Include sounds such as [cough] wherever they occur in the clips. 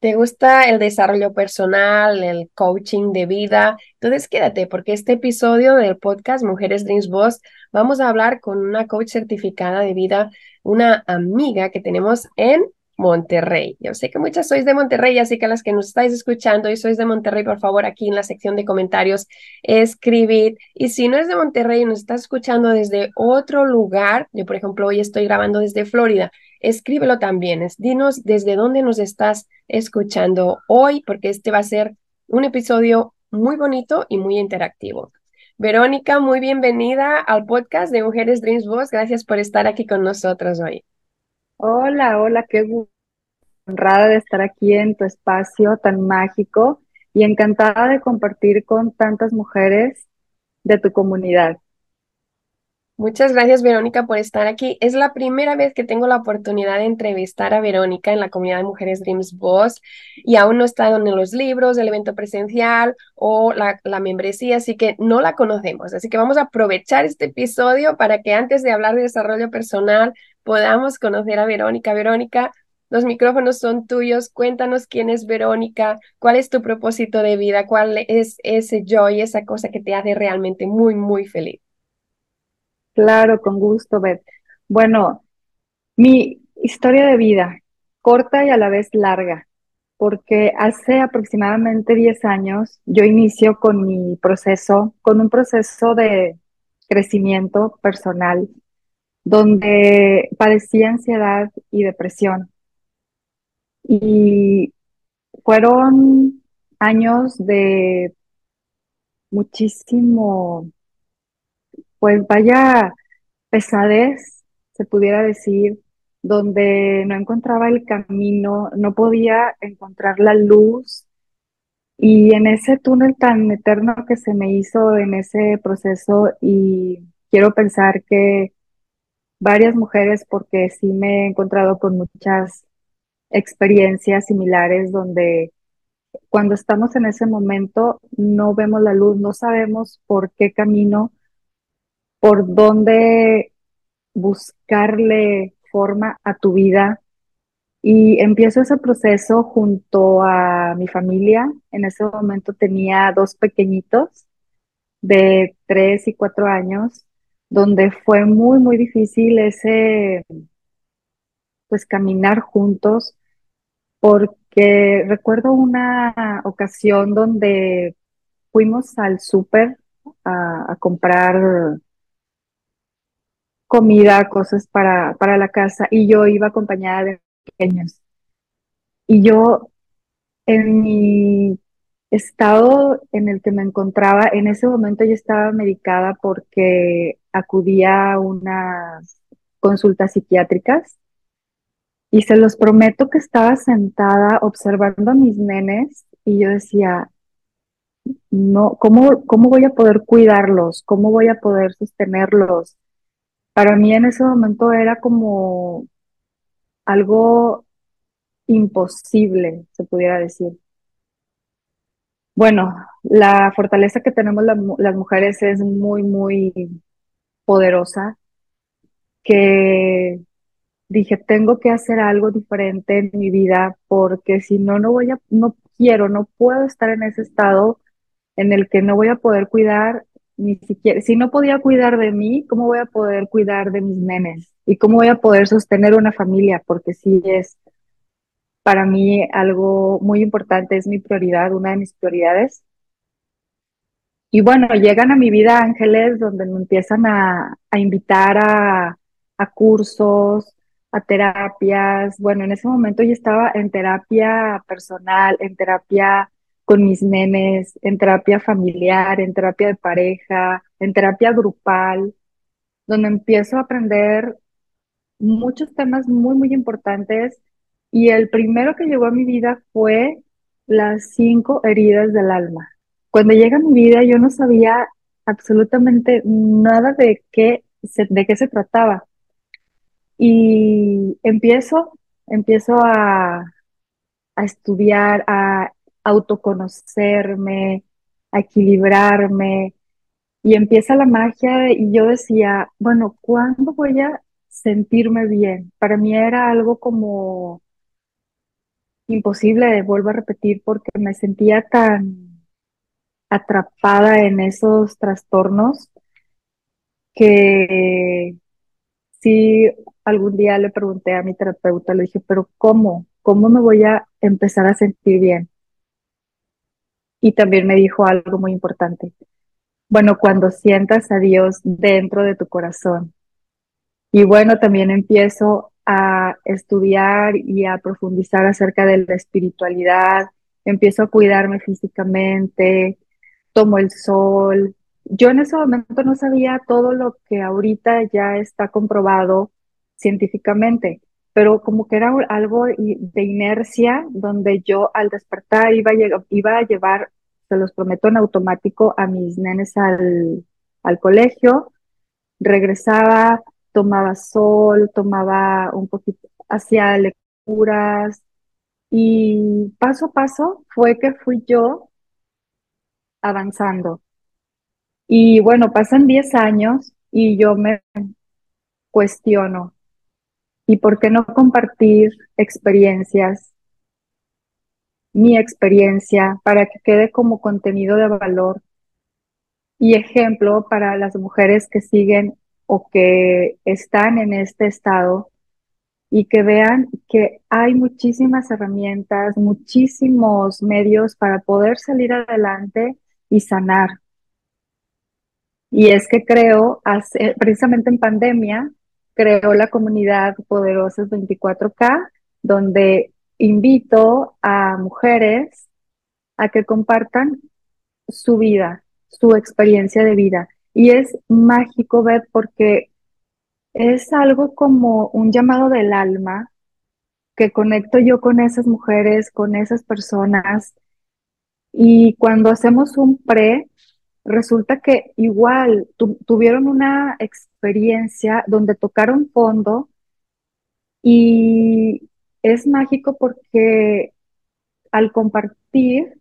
¿Te gusta el desarrollo personal, el coaching de vida? Entonces quédate porque este episodio del podcast Mujeres Dreams Boss vamos a hablar con una coach certificada de vida, una amiga que tenemos en Monterrey. Yo sé que muchas sois de Monterrey, así que las que nos estáis escuchando y sois de Monterrey, por favor, aquí en la sección de comentarios, escribid. Y si no es de Monterrey y nos estás escuchando desde otro lugar, yo por ejemplo hoy estoy grabando desde Florida, escríbelo también. Dinos desde dónde nos estás escuchando hoy, porque este va a ser un episodio muy bonito y muy interactivo. Verónica, muy bienvenida al podcast de Mujeres Dreams Boss. Gracias por estar aquí con nosotros hoy. Hola, hola, qué honrada de estar aquí en tu espacio tan mágico y encantada de compartir con tantas mujeres de tu comunidad. Muchas gracias, Verónica, por estar aquí. Es la primera vez que tengo la oportunidad de entrevistar a Verónica en la comunidad de Mujeres Dreams Boss y aún no he estado en los libros, el evento presencial o la, la, membresía, así que no la conocemos. Así que vamos a aprovechar este episodio para que antes de hablar de desarrollo personal podamos conocer a Verónica. Verónica, los micrófonos son tuyos. Cuéntanos quién es Verónica, cuál es tu propósito de vida, cuál es ese joy, esa cosa que te hace realmente muy, muy feliz. Claro, con gusto, Beth. Bueno, mi historia de vida, corta y a la vez larga, porque hace aproximadamente 10 años yo inicio con mi proceso, con un proceso de crecimiento personal, donde padecí ansiedad y depresión. Y fueron años de muchísimo pues vaya pesadez, se pudiera decir, donde no encontraba el camino, no podía encontrar la luz. Y en ese túnel tan eterno que se me hizo en ese proceso, y quiero pensar que varias mujeres, porque sí me he encontrado con muchas experiencias similares donde cuando estamos en ese momento no vemos la luz, no sabemos por qué camino por dónde buscarle forma a tu vida. Y empiezo ese proceso junto a mi familia. En ese momento tenía dos pequeñitos de tres y cuatro años, donde fue muy, muy difícil ese, pues caminar juntos, porque recuerdo una ocasión donde fuimos al súper a, a comprar comida, cosas para, para la casa y yo iba acompañada de pequeños. Y yo en mi estado en el que me encontraba, en ese momento yo estaba medicada porque acudía a unas consultas psiquiátricas y se los prometo que estaba sentada observando a mis nenes y yo decía, no, ¿cómo, cómo voy a poder cuidarlos? ¿Cómo voy a poder sostenerlos? Para mí en ese momento era como algo imposible, se pudiera decir. Bueno, la fortaleza que tenemos las mujeres es muy, muy poderosa, que dije, tengo que hacer algo diferente en mi vida porque si no, no voy a, no quiero, no puedo estar en ese estado en el que no voy a poder cuidar ni siquiera, si no podía cuidar de mí, ¿cómo voy a poder cuidar de mis nenes? ¿Y cómo voy a poder sostener una familia? Porque sí es para mí algo muy importante, es mi prioridad, una de mis prioridades. y bueno, llegan a mi vida ángeles donde me empiezan a, invitar a, a, cursos, a terapias. Bueno, en ese momento yo estaba en terapia personal, en terapia con mis nenes, en terapia familiar, en terapia de pareja, en terapia grupal, donde empiezo a aprender muchos temas muy, muy importantes. Y el primero que llegó a mi vida fue las cinco heridas del alma. Cuando llega a mi vida yo no sabía absolutamente nada de qué se, de qué se trataba. Y empiezo, empiezo a, a estudiar, a autoconocerme, a equilibrarme, y empieza la magia y yo decía, bueno, ¿cuándo voy a sentirme bien? Para mí era algo como imposible, vuelvo a repetir, porque me sentía tan atrapada en esos trastornos que si algún día le pregunté a mi terapeuta, le dije, pero ¿cómo? ¿Cómo me voy a empezar a sentir bien? Y también me dijo algo muy importante. Bueno, cuando sientas a Dios dentro de tu corazón. Y bueno, también empiezo a estudiar y a profundizar acerca de la espiritualidad, empiezo a cuidarme físicamente, tomo el sol. Yo en ese momento no sabía todo lo que ahorita ya está comprobado científicamente, pero como que era algo de inercia donde yo al despertar iba a, iba a llevar, se los prometo en automático, a mis nenes al, al colegio, regresaba, tomaba sol, tomaba un poquito, hacía lecturas y paso a paso fue que fui yo avanzando. Y bueno, pasan 10 años y yo me cuestiono, ¿y por qué no compartir experiencias, mi experiencia, para que quede como contenido de valor y ejemplo para las mujeres que siguen o que están en este estado y que vean que hay muchísimas herramientas, muchísimos medios para poder salir adelante y sanar. Y es que creo, precisamente en pandemia, creo la comunidad Poderosas 24K, donde invito a mujeres a que compartan su vida, su experiencia de vida. Y es mágico ver porque es algo como un llamado del alma que conecto yo con esas mujeres, con esas personas. Y cuando hacemos un pre, resulta que igual tuvieron una experiencia donde tocaron fondo y es mágico porque al compartir,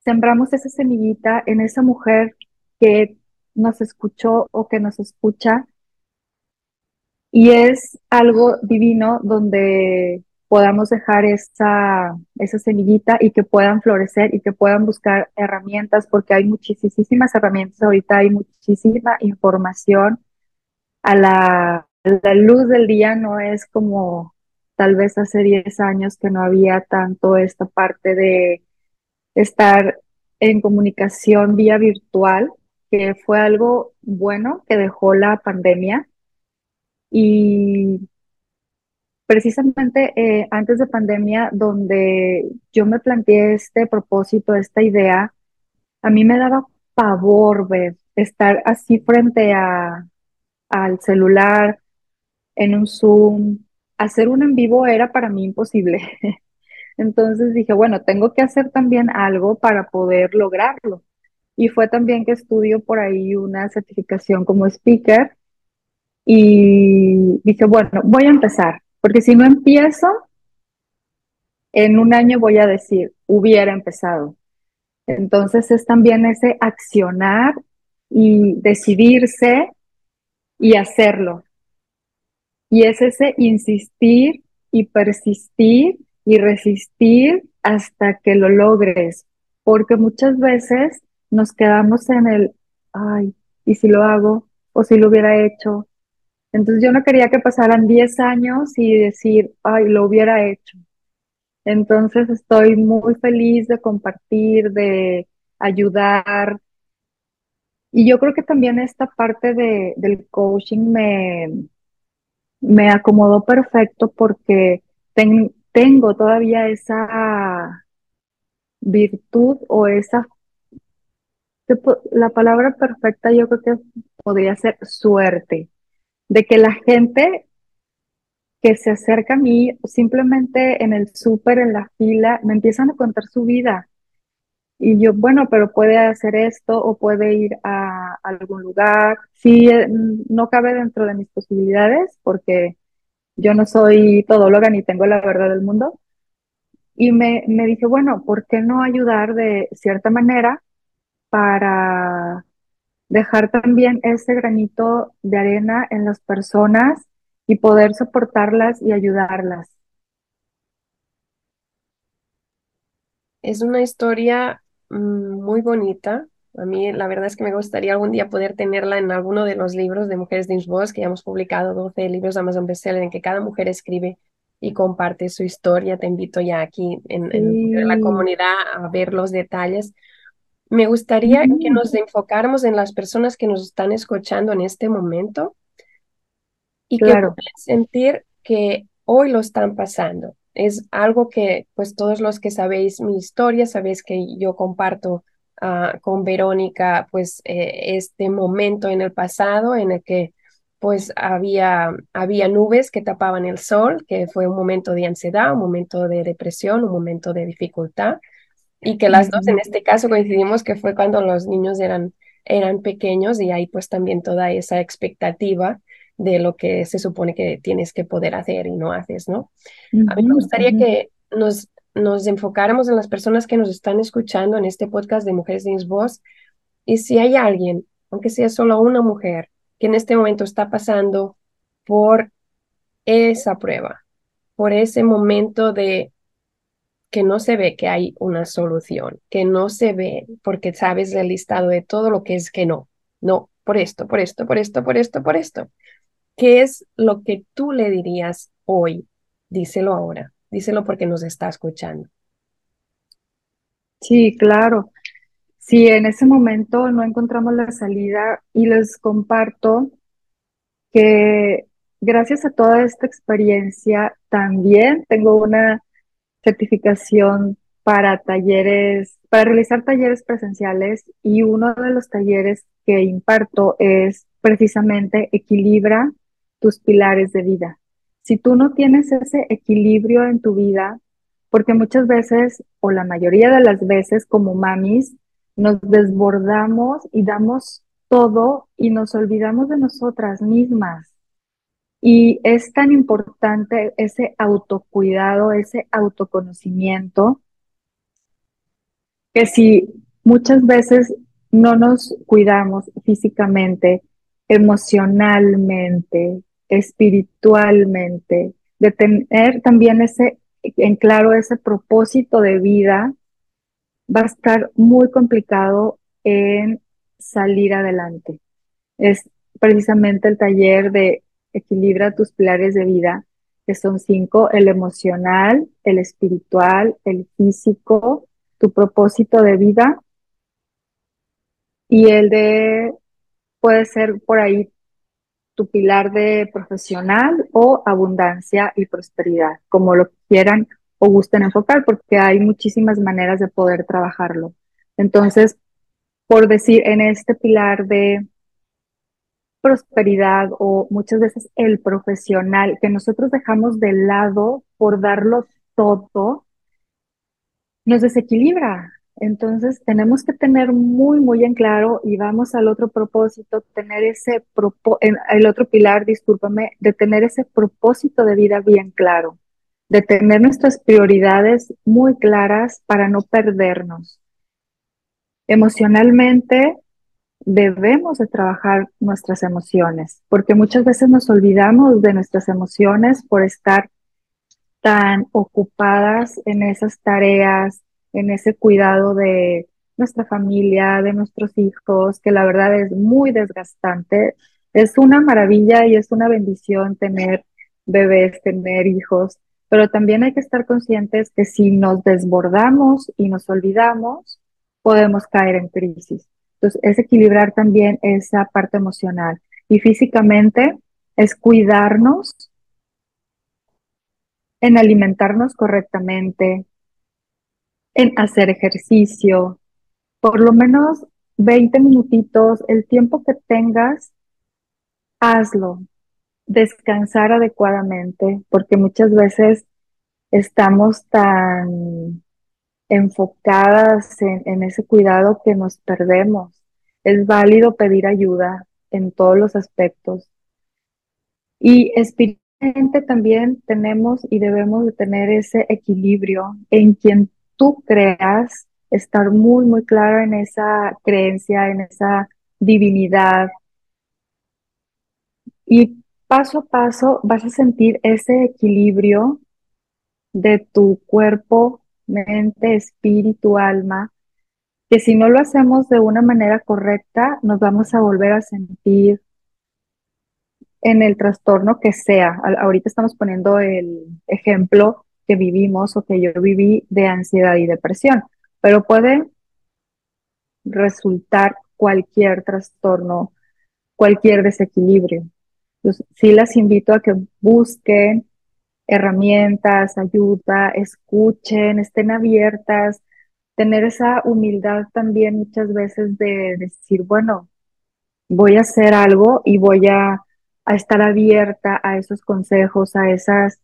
sembramos esa semillita en esa mujer que nos escuchó o que nos escucha. Y es algo divino donde podamos dejar esa, esa semillita y que puedan florecer y que puedan buscar herramientas, porque hay muchísimas herramientas ahorita, hay muchísima información. A la, la luz del día no es como tal vez hace 10 años que no había tanto esta parte de estar en comunicación vía virtual que fue algo bueno que dejó la pandemia. Y precisamente eh, antes de pandemia, donde yo me planteé este propósito, esta idea, a mí me daba pavor ver estar así frente a, al celular, en un Zoom. Hacer un en vivo era para mí imposible. [laughs] Entonces dije, bueno, tengo que hacer también algo para poder lograrlo. Y fue también que estudio por ahí una certificación como speaker y dije, bueno, voy a empezar, porque si no empiezo, en un año voy a decir, hubiera empezado. Entonces es también ese accionar y decidirse y hacerlo. Y es ese insistir y persistir y resistir hasta que lo logres, porque muchas veces nos quedamos en el, ay, ¿y si lo hago? ¿O si lo hubiera hecho? Entonces yo no quería que pasaran 10 años y decir, ay, lo hubiera hecho. Entonces estoy muy feliz de compartir, de ayudar Y yo creo que también esta parte de, del coaching me, me acomodó perfecto porque tengo todavía esa virtud o esa, la palabra perfecta yo creo que podría ser suerte, de que la gente que se acerca a mí simplemente en el súper, en la fila, me empiezan a contar su vida. Y yo, bueno, pero puede hacer esto o puede ir a algún lugar. Sí, eh, no cabe dentro de mis posibilidades porque yo no soy todóloga ni tengo la verdad del mundo. Y me, me dije, bueno, ¿por qué no ayudar de cierta manera para dejar también ese granito de arena en las personas y poder soportarlas y ayudarlas? Es una historia mm, muy bonita. A mí la verdad es que me gustaría algún día poder tenerla en alguno de los libros de Mujeres de Voz, que ya hemos publicado 12 libros de Amazon Bestseller en que cada mujer escribe y comparte su historia. Te invito ya aquí en, la comunidad a ver los detalles. Me gustaría que nos enfocáramos en las personas que nos están escuchando en este momento y que puedan sentir que hoy lo están pasando. Es algo que, pues todos los que sabéis mi historia, sabéis que yo comparto ah, con Verónica, pues eh, este momento en el pasado en el que pues había, había nubes que tapaban el sol, que fue un momento de ansiedad, un momento de depresión, un momento de dificultad, y que las dos en este caso coincidimos que fue cuando los niños eran, eran pequeños y hay pues también toda esa expectativa de lo que se supone que tienes que poder hacer y no haces, ¿no? A mí me gustaría que nos, nos enfocáramos en las personas que nos están escuchando en este podcast de Mujeres Sin Voz y si hay alguien, aunque sea solo una mujer, que en este momento está pasando por esa prueba, por ese momento de que no se ve que hay una solución, que no se ve porque sabes el listado de todo lo que es que no, no, por esto, por esto, por esto, por esto, por esto. ¿Qué es lo que tú le dirías hoy? Díselo ahora, díselo porque nos está escuchando. Sí, claro. Si en ese momento no encontramos la salida y les comparto que gracias a toda esta experiencia también tengo una certificación para talleres, para realizar talleres presenciales y uno de los talleres que imparto es precisamente equilibra tus pilares de vida. Si tú no tienes ese equilibrio en tu vida, porque muchas veces, o la mayoría de las veces como mamis, nos desbordamos y damos todo y nos olvidamos de nosotras mismas. Y es tan importante ese autocuidado, ese autoconocimiento, que si muchas veces no nos cuidamos físicamente, emocionalmente, espiritualmente, de tener también ese en claro ese propósito de vida, va a estar muy complicado en salir adelante. Es precisamente el taller de equilibra tus pilares de vida, que son cinco, el emocional, el espiritual, el físico, tu propósito de vida y el de, puede ser por ahí tu pilar de profesional o abundancia y prosperidad, como lo quieran o gusten enfocar, porque hay muchísimas maneras de poder trabajarlo. Entonces, por decir, en este pilar de prosperidad o muchas veces el profesional que nosotros dejamos de lado por darlo todo, nos desequilibra. Entonces tenemos que tener muy, muy en claro y vamos al otro propósito, tener ese, el otro pilar, discúlpame, de tener ese propósito de vida bien claro de tener nuestras prioridades muy claras para no perdernos. Emocionalmente debemos de trabajar nuestras emociones, porque muchas veces nos olvidamos de nuestras emociones por estar tan ocupadas en esas tareas, en ese cuidado de nuestra familia, de nuestros hijos, que la verdad es muy desgastante. Es una maravilla y es una bendición tener bebés, tener hijos, pero también hay que estar conscientes que si nos desbordamos y nos olvidamos, podemos caer en crisis. Entonces, es equilibrar también esa parte emocional. Y físicamente es cuidarnos en alimentarnos correctamente, en hacer ejercicio, por lo menos 20 minutitos, el tiempo que tengas, hazlo. Descansar adecuadamente, porque muchas veces estamos tan enfocadas en, ese cuidado que nos perdemos. Es válido pedir ayuda en todos los aspectos. Y espiritualmente también tenemos y debemos de tener ese equilibrio en quien tú creas, estar muy, muy claro en esa creencia, en esa divinidad. Y paso a paso vas a sentir ese equilibrio de tu cuerpo, mente, espíritu, alma, que si no lo hacemos de una manera correcta, nos vamos a volver a sentir en el trastorno que sea. Ahorita estamos poniendo el ejemplo que vivimos o que yo viví de ansiedad y depresión, pero puede resultar cualquier trastorno, cualquier desequilibrio. Entonces, sí las invito a que busquen herramientas, ayuda, escuchen, estén abiertas, tener esa humildad también muchas veces de decir, bueno, voy a hacer algo y voy a, a estar abierta a esos consejos, a esas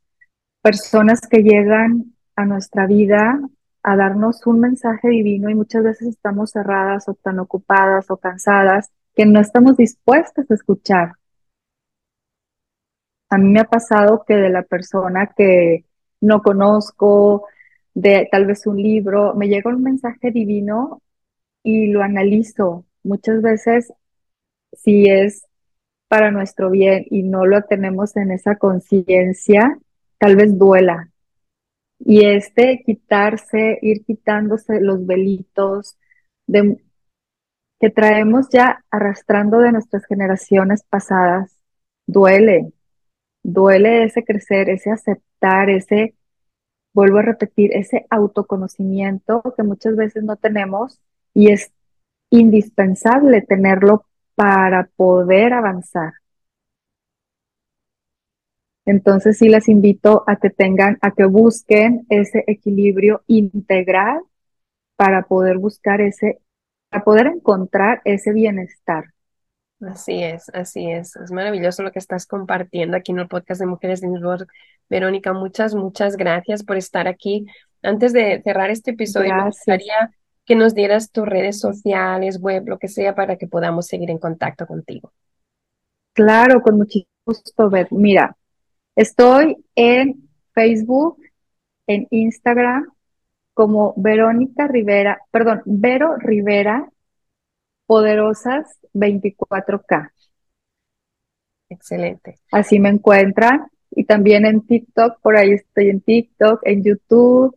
personas que llegan a nuestra vida a darnos un mensaje divino y muchas veces estamos cerradas o tan ocupadas o cansadas que no estamos dispuestas a escuchar. A mí me ha pasado que de la persona que no conozco, de tal vez un libro, me llega un mensaje divino y lo analizo. Muchas veces, si es para nuestro bien y no lo tenemos en esa conciencia, tal vez duela. Y este quitarse, ir quitándose los velitos de, que traemos ya arrastrando de nuestras generaciones pasadas, duele, duele ese crecer, ese aceptar, ese, vuelvo a repetir, ese autoconocimiento que muchas veces no tenemos y es indispensable tenerlo para poder avanzar. Entonces sí les invito a que tengan, a que busquen ese equilibrio integral para poder buscar ese, para poder encontrar ese bienestar. Así es, así es. Es maravilloso lo que estás compartiendo aquí en el podcast de Mujeres de Innsbruck. Verónica, muchas, muchas gracias por estar aquí. Antes de cerrar este episodio, me gustaría que nos dieras tus redes sociales, web, lo que sea, para que podamos seguir en contacto contigo. Claro, con muchísimo gusto, Beth. Mira, Estoy en Facebook, en Instagram, como Verónica Rivera, perdón, Vero Rivera, Poderosas 24K. Excelente. Así me encuentran. Y también en TikTok, por ahí estoy en TikTok, en YouTube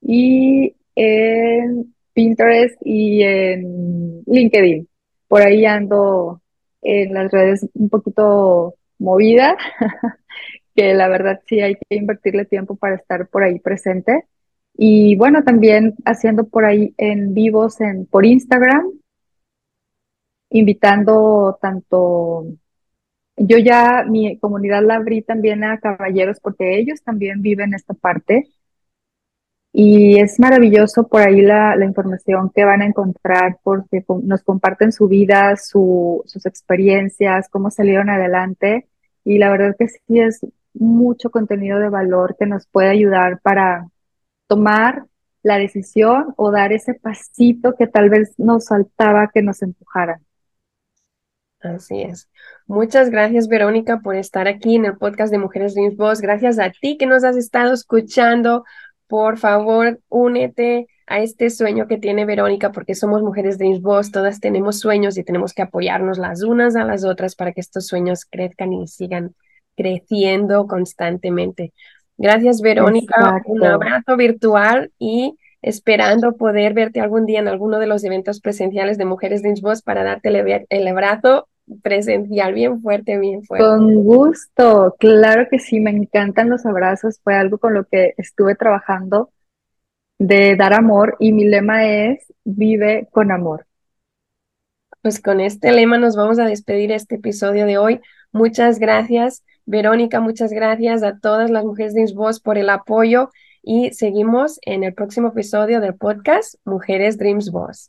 y en Pinterest y en LinkedIn. Por ahí ando en las redes un poquito movida, [laughs] que la verdad sí hay que invertirle tiempo para estar por ahí presente. Y bueno, también haciendo por ahí en vivos en, por Instagram, invitando tanto, yo ya mi comunidad la abrí también a caballeros porque ellos también viven esta parte y es maravilloso por ahí la, información que van a encontrar porque nos comparten su vida, sus experiencias, cómo salieron adelante. Y la verdad que sí es mucho contenido de valor que nos puede ayudar para tomar la decisión o dar ese pasito que tal vez nos faltaba que nos empujara. Así es. Muchas gracias, Verónica, por estar aquí en el podcast de Mujeres Dreams Boss. Gracias a ti que nos has estado escuchando por favor, únete a este sueño que tiene Verónica, porque somos mujeres Dreams Boss, todas tenemos sueños y tenemos que apoyarnos las unas a las otras para que estos sueños crezcan y sigan creciendo constantemente. Gracias, Verónica. Un abrazo virtual y esperando poder verte algún día en alguno de los eventos presenciales de Mujeres Dreams Boss para darte el abrazo presencial bien fuerte, bien fuerte. Con gusto, claro que sí, me encantan los abrazos, fue algo con lo que estuve trabajando de dar amor y mi lema es vive con amor. Pues con este lema nos vamos a despedir este episodio de hoy. Muchas gracias, Verónica, muchas gracias a todas las mujeres de Voz por el apoyo y seguimos en el próximo episodio del podcast Mujeres Dreams Boss.